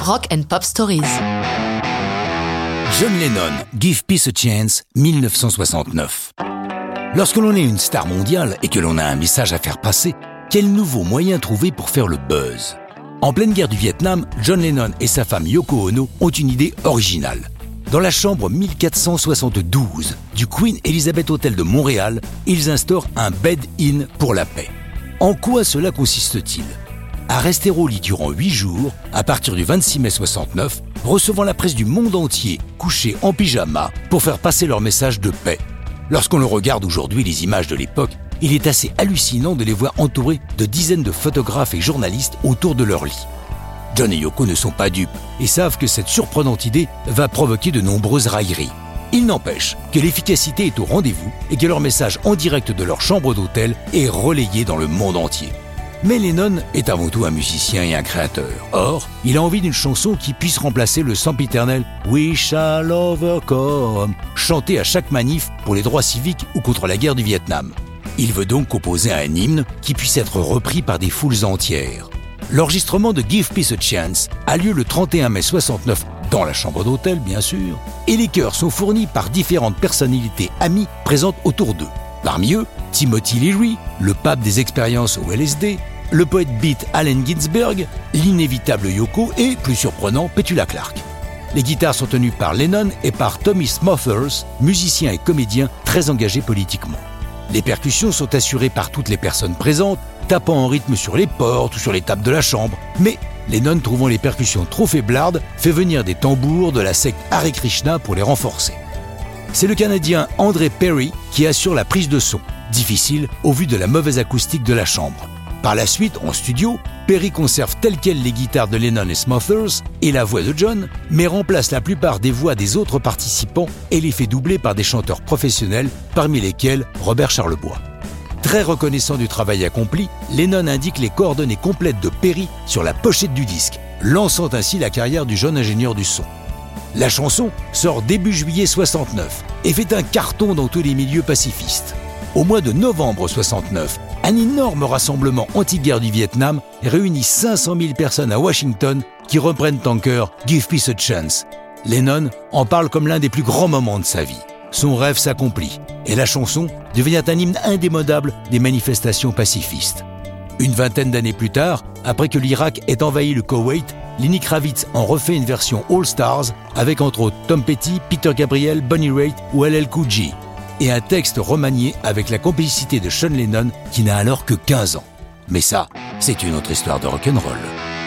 Rock and Pop Stories. John Lennon, Give Peace a Chance, 1969. Lorsque l'on est une star mondiale et que l'on a un message à faire passer, quel nouveau moyen trouver pour faire le buzz? En pleine guerre du Vietnam, John Lennon et sa femme Yoko Ono ont une idée originale. Dans la chambre 1472 du Queen Elizabeth Hotel de Montréal, ils instaurent un bed-in pour la paix. En quoi cela consiste-t-il? À rester au lit durant 8 jours, à partir du 26 mai 69, recevant la presse du monde entier couchée en pyjama pour faire passer leur message de paix. Lorsqu'on regarde aujourd'hui, les images de l'époque, il est assez hallucinant de les voir entourés de dizaines de photographes et journalistes autour de leur lit. John et Yoko ne sont pas dupes et savent que cette surprenante idée va provoquer de nombreuses railleries. Il n'empêche que l'efficacité est au rendez-vous et que leur message en direct de leur chambre d'hôtel est relayé dans le monde entier. Mais Lennon est avant tout un musicien et un créateur. Or, il a envie d'une chanson qui puisse remplacer le sempiternel We shall overcome, chanté à chaque manif pour les droits civiques ou contre la guerre du Vietnam. Il veut donc composer un hymne qui puisse être repris par des foules entières. L'enregistrement de Give Peace a Chance a lieu le 31 mai 69 dans la chambre d'hôtel bien sûr, et les chœurs sont fournis par différentes personnalités amies présentes autour d'eux. Parmi eux, Timothy Leary, le pape des expériences au LSD, le poète beat Allen Ginsberg, l'inévitable Yoko et, plus surprenant, Petula Clark. Les guitares sont tenues par Lennon et par Tommy Smothers, musicien et comédien très engagé politiquement. Les percussions sont assurées par toutes les personnes présentes, tapant en rythme sur les portes ou sur les tables de la chambre, mais Lennon, trouvant les percussions trop faiblardes, fait venir des tambours de la secte Hare Krishna pour les renforcer. C'est le Canadien André Perry qui assure la prise de son, difficile au vu de la mauvaise acoustique de la chambre. Par la suite, en studio, Perry conserve telles quelles les guitares de Lennon et Smothers et la voix de John, mais remplace la plupart des voix des autres participants et les fait doubler par des chanteurs professionnels, parmi lesquels Robert Charlebois. Très reconnaissant du travail accompli, Lennon indique les coordonnées complètes de Perry sur la pochette du disque, lançant ainsi la carrière du jeune ingénieur du son. La chanson sort début juillet 69 et fait un carton dans tous les milieux pacifistes. Au mois de novembre 69, un énorme rassemblement anti-guerre du Vietnam réunit 500 000 personnes à Washington qui reprennent en cœur Give Peace a Chance. Lennon en parle comme l'un des plus grands moments de sa vie. Son rêve s'accomplit et la chanson devient un hymne indémodable des manifestations pacifistes. Une vingtaine d'années plus tard, après que l'Irak ait envahi le Koweït, Lenny Kravitz en refait une version All Stars avec entre autres Tom Petty, Peter Gabriel, Bonnie Raitt ou LL Cool et un texte remanié avec la complicité de Sean Lennon qui n'a alors que 15 ans. Mais ça, c'est une autre histoire de rock'n'roll.